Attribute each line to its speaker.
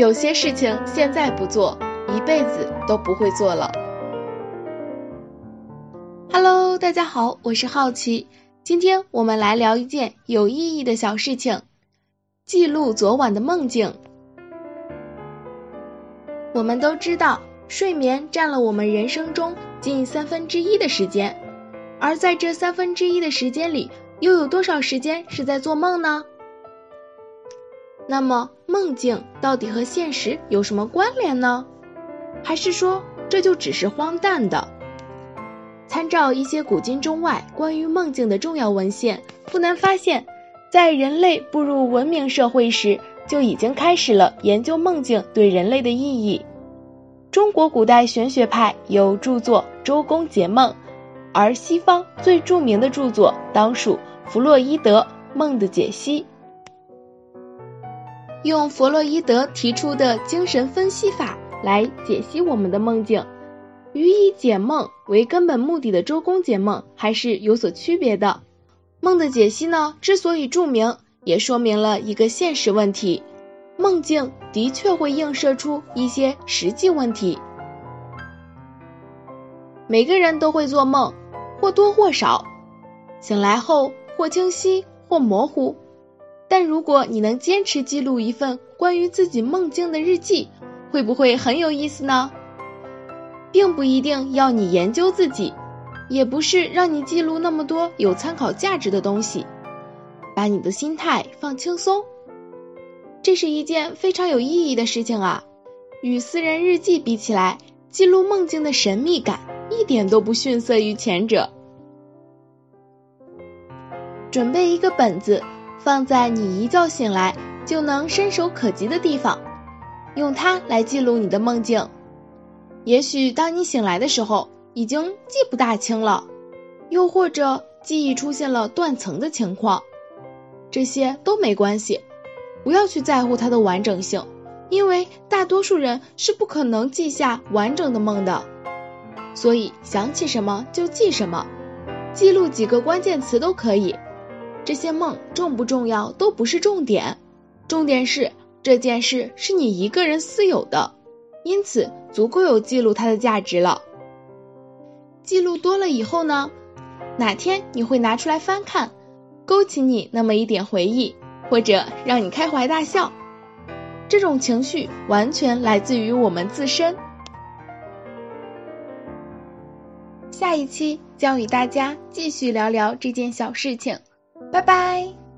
Speaker 1: 有些事情现在不做，一辈子都不会做了。Hello，大家好，我是好奇，今天我们来聊一件有意义的小事情，记录昨晚的梦境。我们都知道，睡眠占了我们人生中近三分之一的时间，而在这三分之一的时间里，又有多少时间是在做梦呢？那么梦境到底和现实有什么关联呢？还是说这就只是荒诞的？参照一些古今中外关于梦境的重要文献，不难发现，在人类步入文明社会时，就已经开始了研究梦境对人类的意义。中国古代玄学派有著作《周公解梦》，而西方最著名的著作当属弗洛伊德《梦的解析》。用弗洛伊德提出的精神分析法来解析我们的梦境，与以解梦为根本目的的周公解梦还是有所区别的。梦的解析呢，之所以著名，也说明了一个现实问题：梦境的确会映射出一些实际问题。每个人都会做梦，或多或少，醒来后或清晰或模糊。但如果你能坚持记录一份关于自己梦境的日记，会不会很有意思呢？并不一定要你研究自己，也不是让你记录那么多有参考价值的东西，把你的心态放轻松，这是一件非常有意义的事情啊！与私人日记比起来，记录梦境的神秘感一点都不逊色于前者。准备一个本子。放在你一觉醒来就能伸手可及的地方，用它来记录你的梦境。也许当你醒来的时候，已经记不大清了，又或者记忆出现了断层的情况，这些都没关系，不要去在乎它的完整性，因为大多数人是不可能记下完整的梦的。所以想起什么就记什么，记录几个关键词都可以。这些梦重不重要都不是重点，重点是这件事是你一个人私有的，因此足够有记录它的价值了。记录多了以后呢，哪天你会拿出来翻看，勾起你那么一点回忆，或者让你开怀大笑，这种情绪完全来自于我们自身。下一期将与大家继续聊聊这件小事情。拜拜。